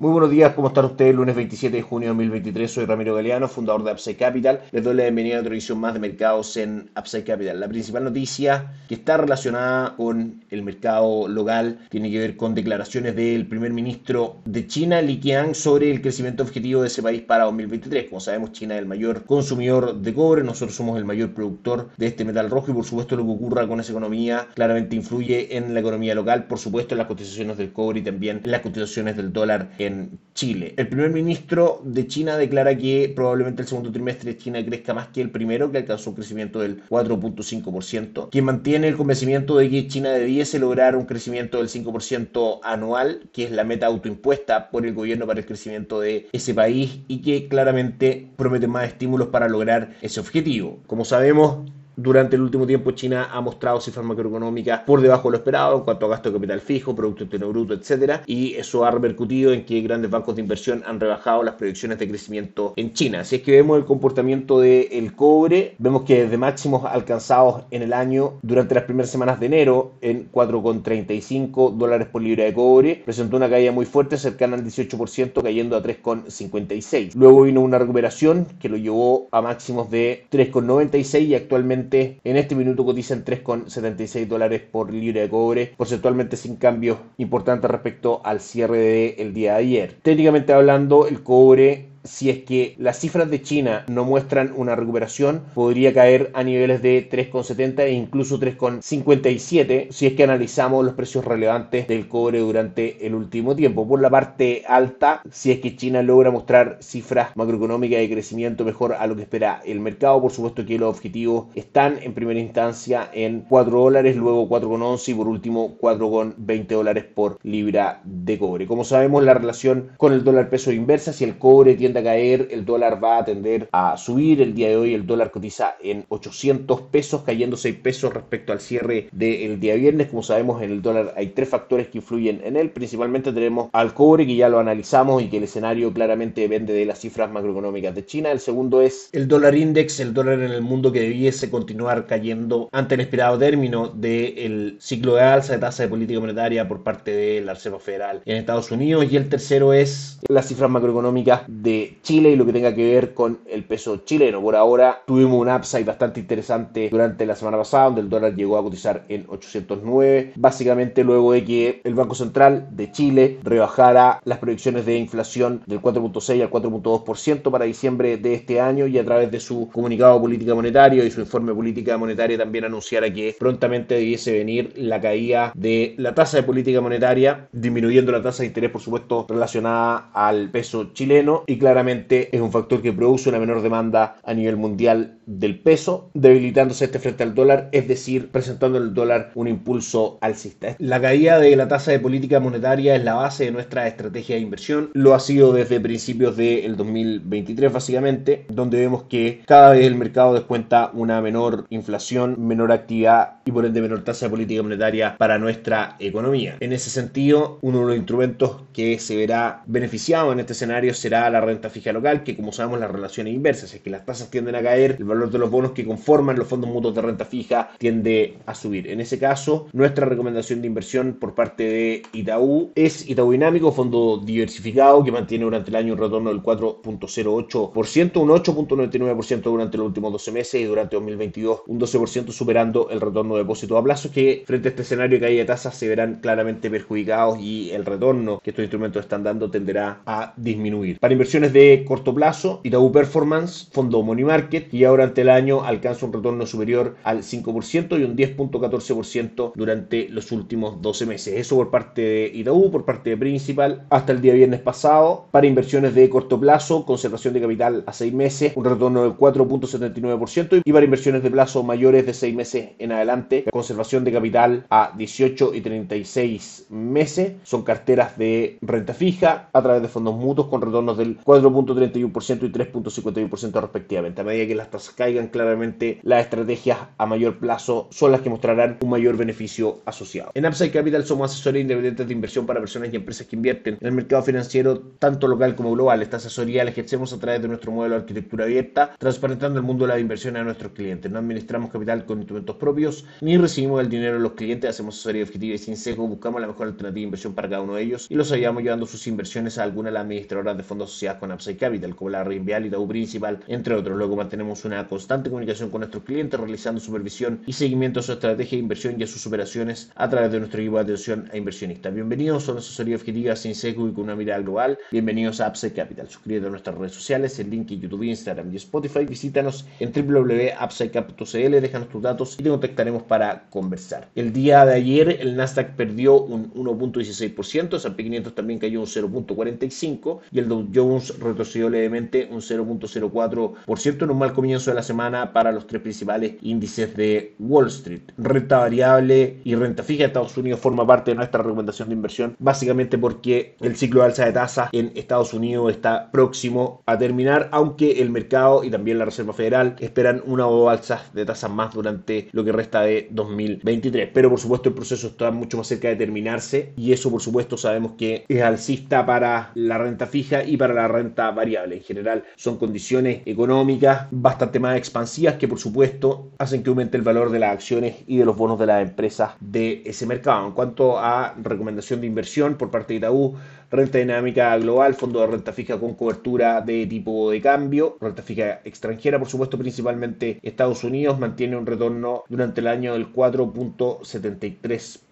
Muy buenos días, ¿cómo están ustedes? Lunes 27 de junio de 2023, soy Ramiro Galeano, fundador de Upside Capital. Les doy la bienvenida a otra edición más de mercados en Upside Capital. La principal noticia que está relacionada con el mercado local tiene que ver con declaraciones del primer ministro de China, Li Qiang, sobre el crecimiento objetivo de ese país para 2023. Como sabemos, China es el mayor consumidor de cobre, nosotros somos el mayor productor de este metal rojo y por supuesto lo que ocurra con esa economía claramente influye en la economía local, por supuesto en las cotizaciones del cobre y también en las cotizaciones del dólar en Chile. El primer ministro de China declara que probablemente el segundo trimestre de China crezca más que el primero, que alcanzó un crecimiento del 4.5%, que mantiene el convencimiento de que China debiese lograr un crecimiento del 5% anual, que es la meta autoimpuesta por el gobierno para el crecimiento de ese país y que claramente promete más estímulos para lograr ese objetivo. Como sabemos, durante el último tiempo China ha mostrado cifras macroeconómicas por debajo de lo esperado en cuanto a gasto de capital fijo, Producto Interno Bruto, etcétera, y eso ha repercutido en que grandes bancos de inversión han rebajado las proyecciones de crecimiento en China. Si es que vemos el comportamiento del cobre, vemos que desde máximos alcanzados en el año durante las primeras semanas de enero en 4,35 dólares por libra de cobre, presentó una caída muy fuerte cercana al 18%, cayendo a 3,56. Luego vino una recuperación que lo llevó a máximos de 3,96 y actualmente en este minuto cotizan 3,76 dólares por libra de cobre, porcentualmente sin cambios importantes respecto al cierre del día de ayer. Técnicamente hablando, el cobre si es que las cifras de China no muestran una recuperación, podría caer a niveles de 3,70 e incluso 3,57 si es que analizamos los precios relevantes del cobre durante el último tiempo. Por la parte alta, si es que China logra mostrar cifras macroeconómicas de crecimiento mejor a lo que espera el mercado, por supuesto que los objetivos están en primera instancia en 4 dólares, luego 4,11 y por último 4,20 dólares por libra de cobre. Como sabemos, la relación con el dólar peso inversa, si el cobre tiene a caer, el dólar va a tender a subir. El día de hoy el dólar cotiza en 800 pesos, cayendo 6 pesos respecto al cierre del día viernes. Como sabemos, en el dólar hay tres factores que influyen en él. Principalmente tenemos al cobre, que ya lo analizamos y que el escenario claramente depende de las cifras macroeconómicas de China. El segundo es el dólar index, el dólar en el mundo que debiese continuar cayendo ante el esperado término del ciclo de alza de tasa de política monetaria por parte de la Reserva Federal en Estados Unidos. Y el tercero es las cifras macroeconómicas de Chile y lo que tenga que ver con el peso chileno. Por ahora tuvimos un upside bastante interesante durante la semana pasada, donde el dólar llegó a cotizar en 809, básicamente luego de que el Banco Central de Chile rebajara las proyecciones de inflación del 4.6 al 4.2% para diciembre de este año y a través de su comunicado política monetario y su informe política monetaria también anunciara que prontamente debiese venir la caída de la tasa de política monetaria, disminuyendo la tasa de interés, por supuesto, relacionada al peso chileno y claramente es un factor que produce una menor demanda a nivel mundial del peso, debilitándose este frente al dólar, es decir, presentando el dólar un impulso alcista. La caída de la tasa de política monetaria es la base de nuestra estrategia de inversión, lo ha sido desde principios del 2023 básicamente, donde vemos que cada vez el mercado descuenta una menor inflación, menor actividad y por ende menor tasa de política monetaria para nuestra economía. En ese sentido, uno de los instrumentos que se verá beneficiado en este escenario será la renta fija local, que como sabemos las relaciones inversas, es que las tasas tienden a caer, el valor de los bonos que conforman los fondos mutuos de renta fija tiende a subir. En ese caso, nuestra recomendación de inversión por parte de Itaú es Itaú Dinámico, fondo diversificado que mantiene durante el año un retorno del 4.08%, un 8.99% durante los últimos 12 meses y durante 2022 un 12% superando el retorno de depósito a plazo que frente a este escenario de caída de tasas se verán claramente perjudicados y el retorno que estos instrumentos están dando tenderá a disminuir. Para inversiones de corto plazo, Itaú Performance, fondo Money Market, y ahora ante el año alcanza un retorno superior al 5% y un 10.14% durante los últimos 12 meses. Eso por parte de Itaú, por parte de Principal, hasta el día viernes pasado. Para inversiones de corto plazo, conservación de capital a 6 meses, un retorno del 4.79%, y para inversiones de plazo mayores de 6 meses en adelante, conservación de capital a 18 y 36 meses. Son carteras de renta fija a través de fondos mutuos con retornos del 4 4.31% y 3.51% respectivamente. A medida que las tasas caigan, claramente las estrategias a mayor plazo son las que mostrarán un mayor beneficio asociado. En Upside Capital somos asesores independientes de inversión para personas y empresas que invierten en el mercado financiero tanto local como global. Esta asesoría la ejercemos a través de nuestro modelo de arquitectura abierta, transparentando el mundo de la inversión a nuestros clientes. No administramos capital con instrumentos propios, ni recibimos el dinero de los clientes, hacemos asesoría objetiva y sin sesgo, buscamos la mejor alternativa de inversión para cada uno de ellos y los ayudamos llevando sus inversiones a alguna de las administradoras de fondos asociadas con Upside Capital, como la Reinvial y Tau Principal, entre otros. Luego mantenemos una constante comunicación con nuestros clientes, realizando supervisión y seguimiento a su estrategia de inversión y a sus operaciones a través de nuestro equipo de atención a inversionistas. Bienvenidos a una asesoría objetiva sin sesgo y con una mirada global. Bienvenidos a Upside Capital. Suscríbete a nuestras redes sociales, el link en YouTube, Instagram y Spotify. Visítanos en www.upsidecap.cl, déjanos tus datos y te contactaremos para conversar. El día de ayer el Nasdaq perdió un 1.16%, el S&P 500 también cayó un 0.45% y el Dow Jones retrocedió levemente un 0.04% en un mal comienzo de la semana para los tres principales índices de Wall Street. Renta variable y renta fija de Estados Unidos forma parte de nuestra recomendación de inversión, básicamente porque el ciclo de alza de tasa en Estados Unidos está próximo a terminar, aunque el mercado y también la Reserva Federal esperan una o dos alzas de tasas más durante lo que resta de 2023. Pero por supuesto el proceso está mucho más cerca de terminarse y eso por supuesto sabemos que es alcista para la renta fija y para la renta variable. En general son condiciones económicas bastante más expansivas que por supuesto hacen que aumente el valor de las acciones y de los bonos de las empresas de ese mercado. En cuanto a recomendación de inversión por parte de Itaú, renta dinámica global, fondo de renta fija con cobertura de tipo de cambio, renta fija extranjera, por supuesto, principalmente Estados Unidos, mantiene un retorno durante el año del 4.73%.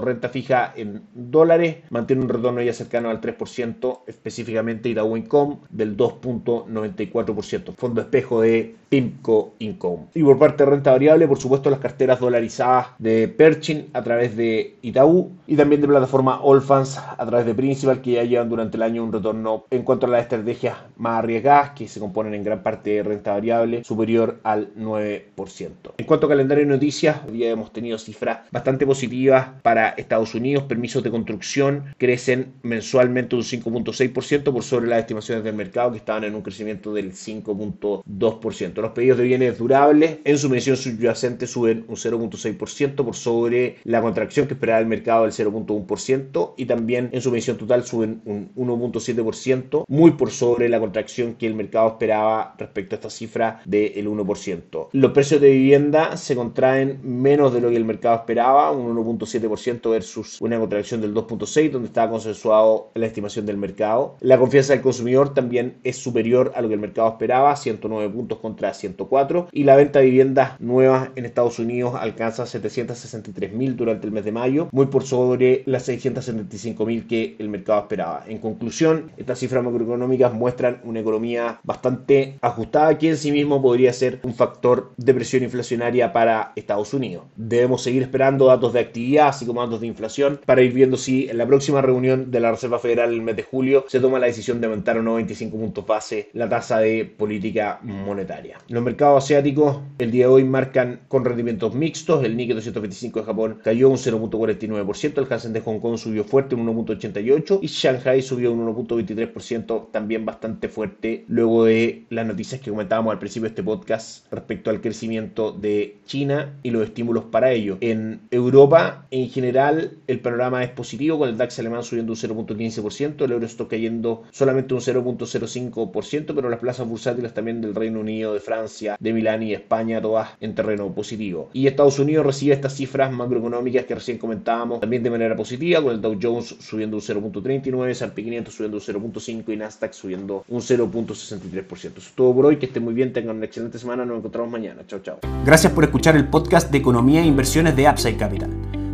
Renta fija en dólares mantiene un retorno ya cercano al 3%, específicamente Itaú Income del 2.94%. Fondo espejo de PIMCO Income. Y por parte de renta variable, por supuesto, las carteras dolarizadas de Perchin a través de Itaú y también de plataforma Allfans a través de Principal, que ya llevan durante el año un retorno en cuanto a las estrategias más arriesgadas, que se componen en gran parte de renta variable, superior al 9%. En cuanto a calendario de noticias, hoy día hemos tenido cifras bastante positivas para Estados Unidos. Permisos de construcción crecen mensualmente un 5.6% por sobre las estimaciones del mercado que estaban en un crecimiento del 5.2%. Los pedidos de bienes durables en su medición subyacente suben un 0.6% por sobre la contracción que esperaba el mercado del 0.1% y también en su medición total suben un 1.7%, muy por sobre la contracción que el mercado esperaba respecto a esta cifra del 1%. Los precios de vivienda se contraen menos de lo que el mercado esperaba, un 1.7% versus una contracción del 2.6% donde estaba consensuado la estimación del mercado. La confianza del consumidor también es superior a lo que el mercado esperaba, 109 puntos contra 104 y la venta de viviendas nuevas en Estados Unidos alcanza 763 mil durante el mes de mayo, muy por sobre las 675 mil que el mercado esperaba. En conclusión, estas cifras macroeconómicas muestran una economía bastante ajustada que en sí mismo podría ser un factor de presión inflacionaria para Estados Unidos. Debemos seguir esperando datos de actividad así como datos de inflación, para ir viendo si en la próxima reunión de la Reserva Federal el mes de julio se toma la decisión de aumentar o no 25 puntos base la tasa de política monetaria. Los mercados asiáticos el día de hoy marcan con rendimientos mixtos, el Nikkei 225 de Japón cayó un 0.49%, el Hansen de Hong Kong subió fuerte un 1.88% y Shanghai subió un 1.23%, también bastante fuerte, luego de las noticias que comentábamos al principio de este podcast respecto al crecimiento de China y los estímulos para ello. En Europa en general, el panorama es positivo, con el DAX alemán subiendo un 0.15%, el euro está cayendo solamente un 0.05%, pero las plazas bursátiles también del Reino Unido, de Francia, de Milán y España, todas en terreno positivo. Y Estados Unidos recibe estas cifras macroeconómicas que recién comentábamos también de manera positiva, con el Dow Jones subiendo un 0.39%, S&P 500 subiendo un 0.5% y Nasdaq subiendo un 0.63%. Eso es todo por hoy, que estén muy bien, tengan una excelente semana, nos encontramos mañana. Chao, chao. Gracias por escuchar el podcast de Economía e Inversiones de Upside Capital.